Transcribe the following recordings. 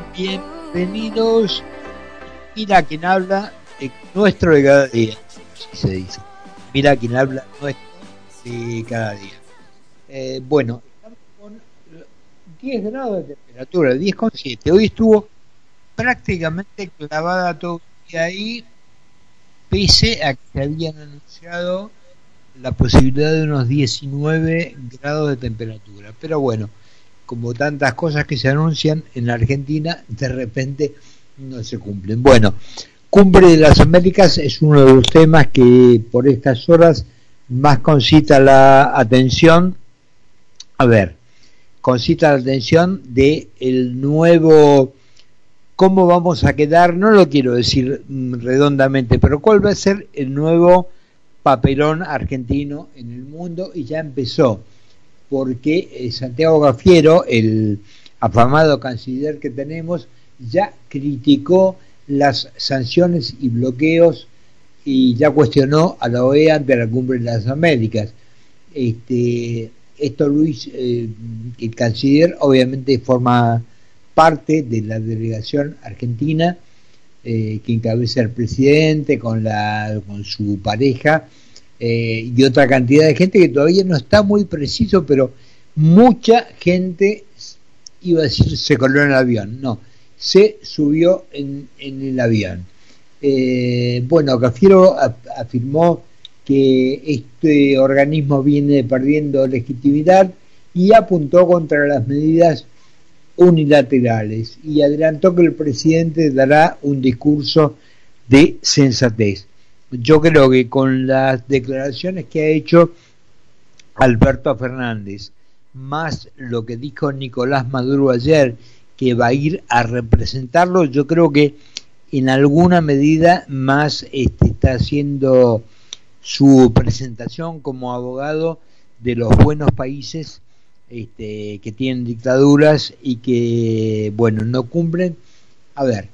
bienvenidos. Mira quién habla, nuestro de cada día, así se dice. Mira quién habla, nuestro de cada día. Eh, bueno, estamos con 10 grados de temperatura, 10,7. Hoy estuvo prácticamente clavada todo el día ahí, pese a que habían anunciado la posibilidad de unos 19 grados de temperatura. Pero bueno, como tantas cosas que se anuncian en Argentina, de repente no se cumplen. Bueno, Cumbre de las Américas es uno de los temas que por estas horas más concita la atención. A ver, concita la atención de el nuevo cómo vamos a quedar, no lo quiero decir redondamente, pero cuál va a ser el nuevo papelón argentino en el mundo y ya empezó porque eh, Santiago Gafiero, el afamado canciller que tenemos, ya criticó las sanciones y bloqueos y ya cuestionó a la OEA ante la cumbre de las Américas. Este, esto Luis, eh, el canciller, obviamente forma parte de la delegación argentina eh, que encabeza el presidente con, la, con su pareja eh, y otra cantidad de gente que todavía no está muy preciso, pero mucha gente, iba a decir, se coló en el avión, no, se subió en, el avión. Eh, bueno, Cafiero afirmó que este organismo viene perdiendo legitimidad y apuntó contra las medidas unilaterales y adelantó que el presidente dará un discurso de sensatez yo creo que con las declaraciones que ha hecho Alberto Fernández, más lo que dijo Nicolás Maduro ayer, que va a ir a representarlo, yo creo que en alguna medida más este, está haciendo su presentación como abogado de los buenos países este, que tienen dictaduras y que, bueno, no cumplen. A ver,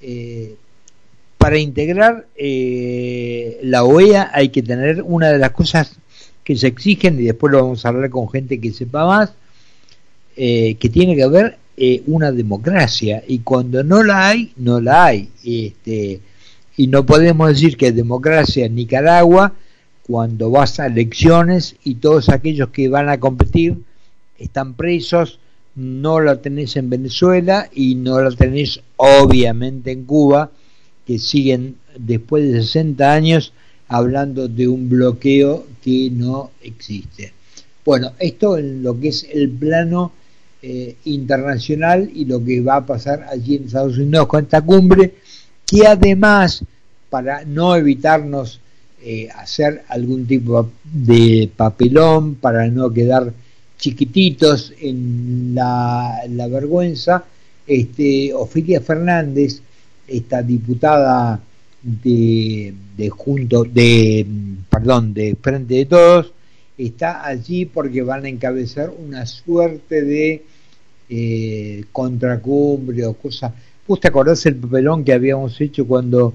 eh, para integrar eh, la OEA hay que tener una de las cosas que se exigen, y después lo vamos a hablar con gente que sepa más, eh, que tiene que haber eh, una democracia, y cuando no la hay, no la hay. Este, y no podemos decir que democracia en Nicaragua cuando vas a elecciones y todos aquellos que van a competir están presos, no la tenés en Venezuela y no la tenés obviamente en Cuba, que siguen después de 60 años hablando de un bloqueo que no existe. Bueno, esto en lo que es el plano eh, internacional y lo que va a pasar allí en Estados Unidos con esta cumbre, que además, para no evitarnos eh, hacer algún tipo de papelón, para no quedar chiquititos en la, vergüenza, este, Ofelia Fernández, esta diputada de, de junto de perdón de frente de todos está allí porque van a encabezar una suerte de eh, contracumbre o cosa. ¿Vos te acordás el papelón que habíamos hecho cuando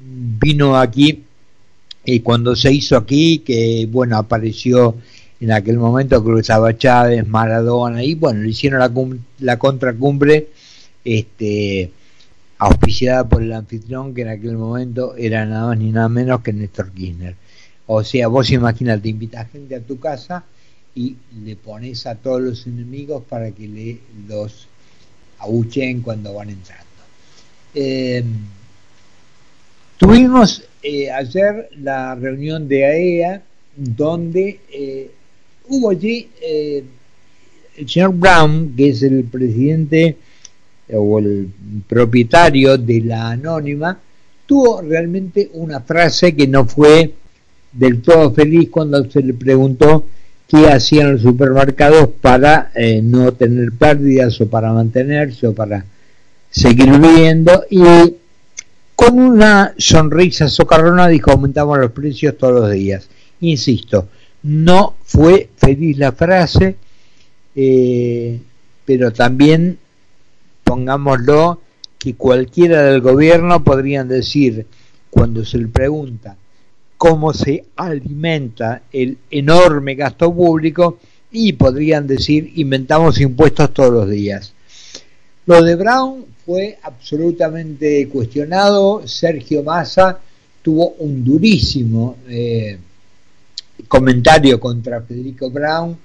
vino aquí eh, cuando se hizo aquí que bueno apareció en aquel momento cruzaba Chávez, Maradona y bueno le hicieron la, la contracumbre este auspiciada por el anfitrión que en aquel momento era nada más ni nada menos que Néstor Kirchner. O sea, vos imagínate, invitas gente a tu casa y le pones a todos los enemigos para que le, los abuchen cuando van entrando. Eh, tuvimos eh, ayer la reunión de AEA donde eh, hubo allí el señor Brown, que es el presidente o el propietario de la anónima, tuvo realmente una frase que no fue del todo feliz cuando se le preguntó qué hacían los supermercados para eh, no tener pérdidas o para mantenerse o para seguir viviendo y con una sonrisa socarrona dijo aumentamos los precios todos los días. Insisto, no fue feliz la frase, eh, pero también pongámoslo, que cualquiera del gobierno podrían decir, cuando se le pregunta cómo se alimenta el enorme gasto público, y podrían decir, inventamos impuestos todos los días. Lo de Brown fue absolutamente cuestionado. Sergio Massa tuvo un durísimo eh, comentario contra Federico Brown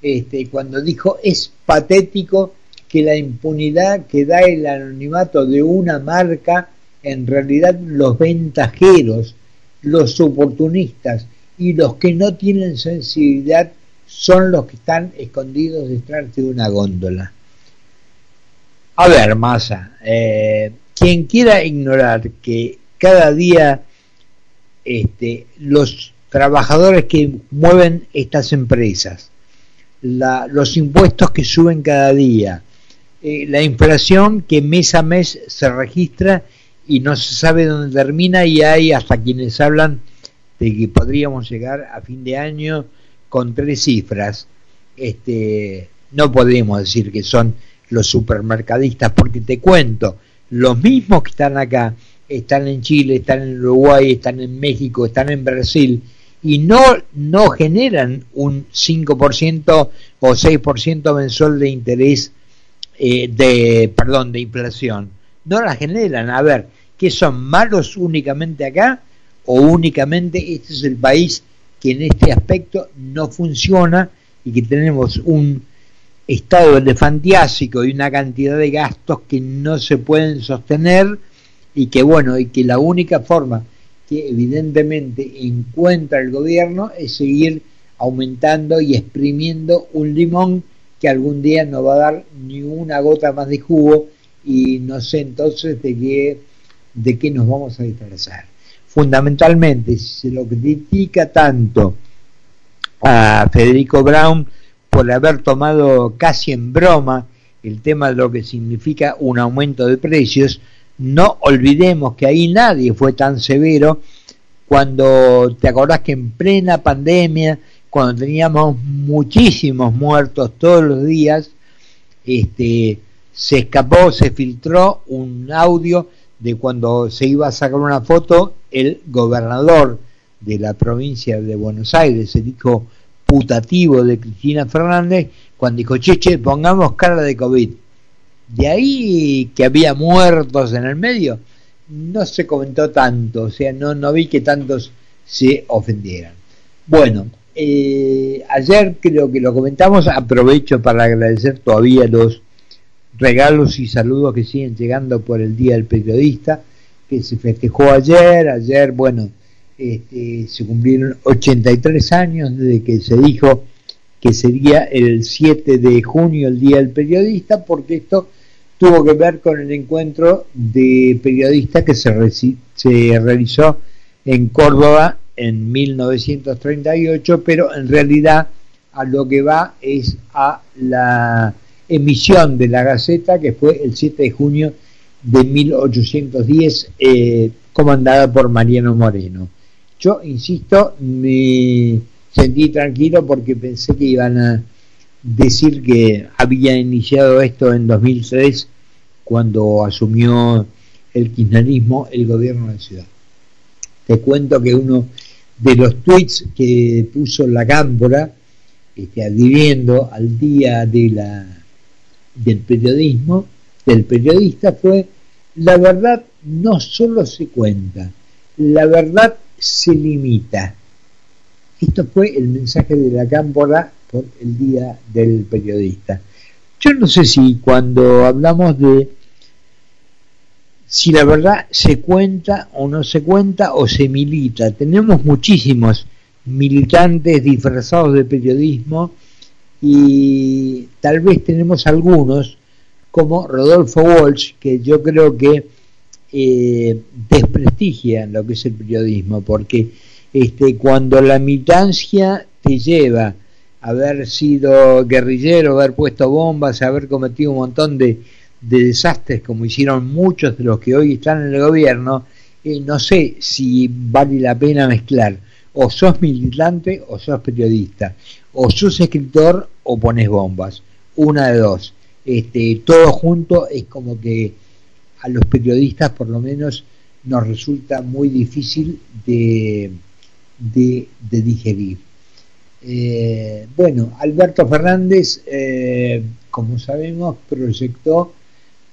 este, cuando dijo es patético que la impunidad que da el anonimato de una marca, en realidad los ventajeros, los oportunistas y los que no tienen sensibilidad son los que están escondidos detrás de una góndola. A ver, Massa, eh, quien quiera ignorar que cada día este, los trabajadores que mueven estas empresas, los impuestos que suben cada día, eh, la inflación que mes a mes se registra y no se sabe dónde termina y hay hasta quienes hablan de que podríamos llegar a fin de año con tres cifras. Este, no podemos decir que son los supermercadistas porque te cuento, los mismos que están acá están en Chile, están en Uruguay, están en México, están en Brasil y no, no generan un 5% o 6% mensual de interés eh, de, perdón, de inflación. No la generan. A ver, ¿qué son malos únicamente acá o únicamente este es el país que en este aspecto no funciona y que tenemos un estado elefantiásico y una cantidad de gastos que no se pueden sostener y que bueno, y que la única forma que evidentemente encuentra el gobierno es seguir aumentando y exprimiendo un limón que algún día no va a dar ni una gota más de jugo y no sé entonces de qué, de qué nos vamos a disfrazar. Fundamentalmente, si se lo critica tanto a Federico Brown por haber tomado casi en broma el tema de lo que significa un aumento de precios, no olvidemos que ahí nadie fue tan severo cuando te acordás que en plena pandemia cuando teníamos muchísimos muertos todos los días, este, se escapó, se filtró un audio de cuando se iba a sacar una foto el gobernador de la provincia de Buenos Aires, el hijo putativo de Cristina Fernández, cuando dijo, che, pongamos cara de COVID. De ahí que había muertos en el medio, no se comentó tanto, o sea, no, no vi que tantos se ofendieran. Bueno, eh, ayer creo que lo comentamos, aprovecho para agradecer todavía los regalos y saludos que siguen llegando por el Día del Periodista, que se festejó ayer, ayer, bueno, este, se cumplieron 83 años desde que se dijo que sería el 7 de junio el Día del Periodista, porque esto tuvo que ver con el encuentro de periodistas que se, se realizó en Córdoba en 1938, pero en realidad a lo que va es a la emisión de la Gaceta, que fue el 7 de junio de 1810, eh, comandada por Mariano Moreno. Yo, insisto, me sentí tranquilo porque pensé que iban a decir que había iniciado esto en 2003, cuando asumió el kirchnerismo el gobierno de la ciudad. Te cuento que uno de los tweets que puso la Cámpora, este, adhiriendo al día de la, del periodismo, del periodista, fue la verdad no solo se cuenta, la verdad se limita. Esto fue el mensaje de la Cámpora por el día del periodista. Yo no sé si cuando hablamos de si la verdad se cuenta o no se cuenta o se milita. Tenemos muchísimos militantes disfrazados de periodismo y tal vez tenemos algunos como Rodolfo Walsh que yo creo que eh, desprestigian lo que es el periodismo porque este, cuando la militancia te lleva a haber sido guerrillero, haber puesto bombas, haber cometido un montón de, de desastres como hicieron muchos de los que hoy están en el gobierno, eh, no sé si vale la pena mezclar. O sos militante o sos periodista. O sos escritor o pones bombas. Una de dos. Este, todo junto es como que a los periodistas por lo menos nos resulta muy difícil de, de, digerir. Eh, bueno, Alberto Fernández, eh, como sabemos, proyectó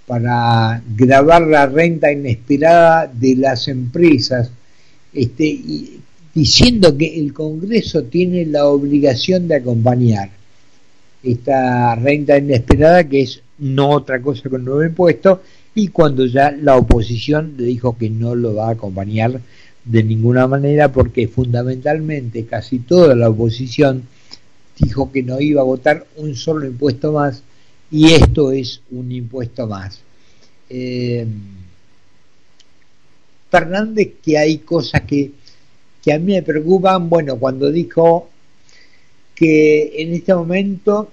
para grabar la renta inesperada de las empresas, este, diciendo que el Congreso tiene la obligación de acompañar esta renta inesperada, que es no otra cosa que un nuevo impuesto, y cuando ya la oposición le dijo que no lo va a acompañar de ninguna manera, porque fundamentalmente casi toda la oposición dijo que no iba a votar un solo impuesto más, y esto es un impuesto más. Eh, Fernández, que hay cosas que, que a mí me preocupan, bueno, cuando dijo que en este momento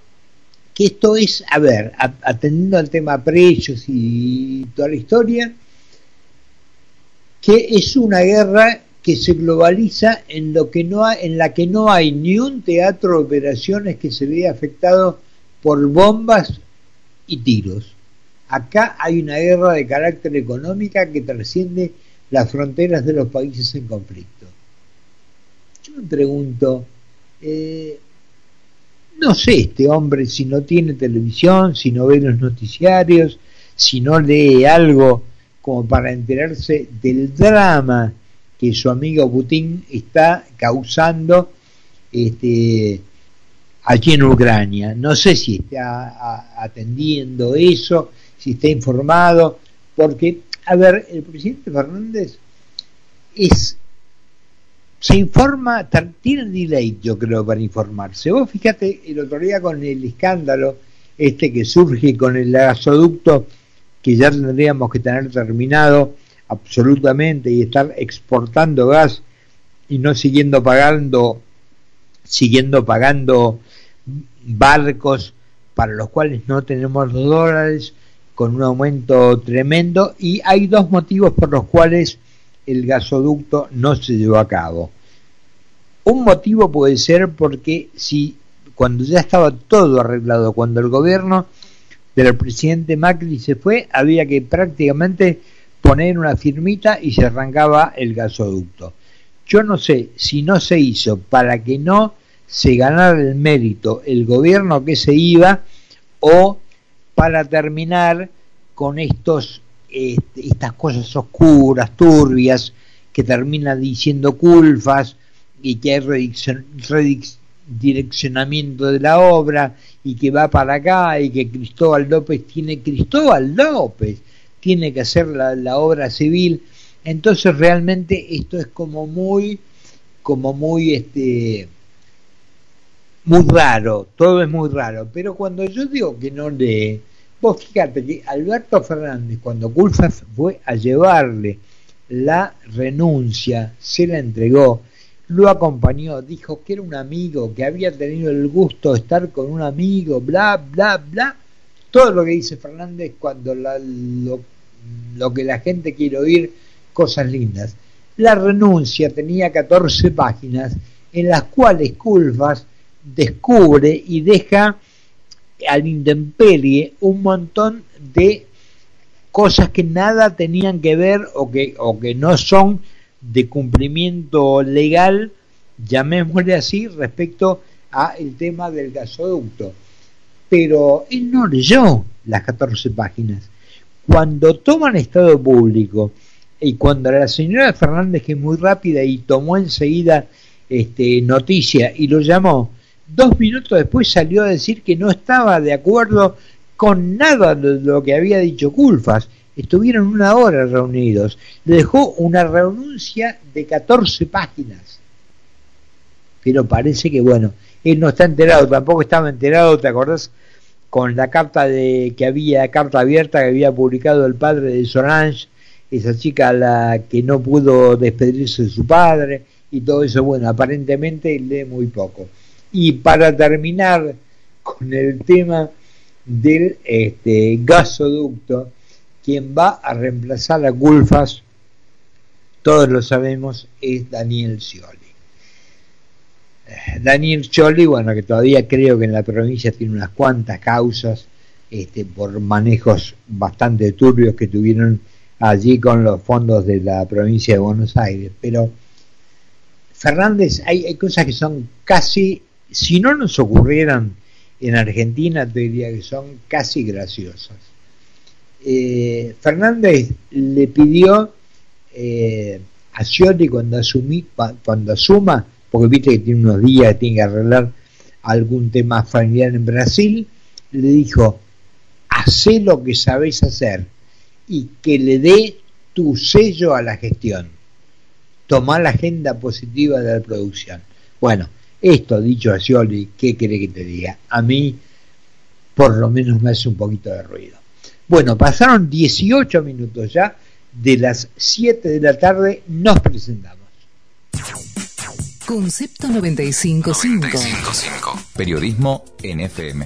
que esto es, a ver, atendiendo al tema precios y toda la historia, que es una guerra que se globaliza en lo que no en la que no hay ni un teatro de operaciones que se vea afectado por bombas y tiros. Acá hay una guerra de carácter económica que trasciende las fronteras de los países en conflicto. Yo me pregunto, eh, no sé este hombre si no tiene televisión, si no ve los noticiarios, si no lee algo como para enterarse del drama que su amigo Putin está causando este, aquí en Ucrania. No sé si está atendiendo eso, si está informado, porque, a ver, el presidente Fernández es se informa, tiene delay yo creo para informarse. Vos fíjate el otro día con el escándalo este que surge con el gasoducto que ya tendríamos que tener terminado absolutamente y estar exportando gas y no siguiendo pagando siguiendo pagando barcos para los cuales no tenemos dólares con un aumento tremendo y hay dos motivos por los cuales el gasoducto no se llevó a cabo. Un motivo puede ser porque si cuando ya estaba todo arreglado, cuando el gobierno del presidente Macri se fue, había que prácticamente poner una firmita y se arrancaba el gasoducto. Yo no sé si no se hizo para que no se ganara el mérito el gobierno que se iba o para terminar con estos este, estas cosas oscuras, turbias, que terminan diciendo culfas y que hay redireccionamiento de la obra y que va para acá y que Cristóbal López tiene, Cristóbal López tiene que hacer la, la obra civil. Entonces realmente esto es como muy, como muy, este, muy raro, todo es muy raro. Pero cuando yo digo que no lee, Vos fíjate que Alberto Fernández, cuando Culfas fue a llevarle la renuncia, se la entregó, lo acompañó, dijo que era un amigo, que había tenido el gusto de estar con un amigo, bla, bla, bla. Todo lo que dice Fernández cuando lo, lo que la gente quiere oír, cosas lindas. La renuncia tenía 14 páginas en las cuales Culfas descubre y deja al intemperie un montón de cosas que nada tenían que ver o que, o que no son de cumplimiento legal, llamémosle así, respecto a el tema del gasoducto. Pero él no leyó las 14 páginas. Cuando toman estado público y cuando la señora Fernández, que es muy rápida y tomó enseguida este, noticia y lo llamó, dos minutos después salió a decir que no estaba de acuerdo con nada de lo que había dicho Culfas. Estuvieron una hora reunidos. Le dejó una renuncia de 14 páginas. Pero parece que, bueno, él no está enterado, tampoco estaba enterado, ¿te acordás? Con la carta de que había, carta abierta que había publicado el padre de Solange, esa chica la que no pudo despedirse de su padre y todo eso, bueno, aparentemente lee muy poco. Y para terminar con el tema del este, gasoducto, quien va a reemplazar a Gulfas, todos lo sabemos, es Daniel Scioli. Daniel Scioli, bueno, que todavía creo que en la provincia tiene unas cuantas causas este, por manejos bastante turbios que tuvieron allí con los fondos de la provincia de Buenos Aires, pero Fernández, hay, hay cosas que son casi si no nos ocurrieran en Argentina, te diría que son casi graciosas. eh, Fernández le pidió eh, a Scioli cuando, asumí, cuando asuma, porque viste que tiene unos días tiene que arreglar algún tema familiar en Brasil, le dijo, hacé lo que sabés hacer y que le dé tu sello a la gestión. Tomar la agenda positiva de la producción. Bueno, esto dicho a Scioli, ¿qué quiere que te diga? A mí, por lo menos, me hace un poquito de ruido. Bueno, pasaron 18 minutos ya de las 7 de la tarde, nos presentamos. Concepto 955. 955. Periodismo NFM.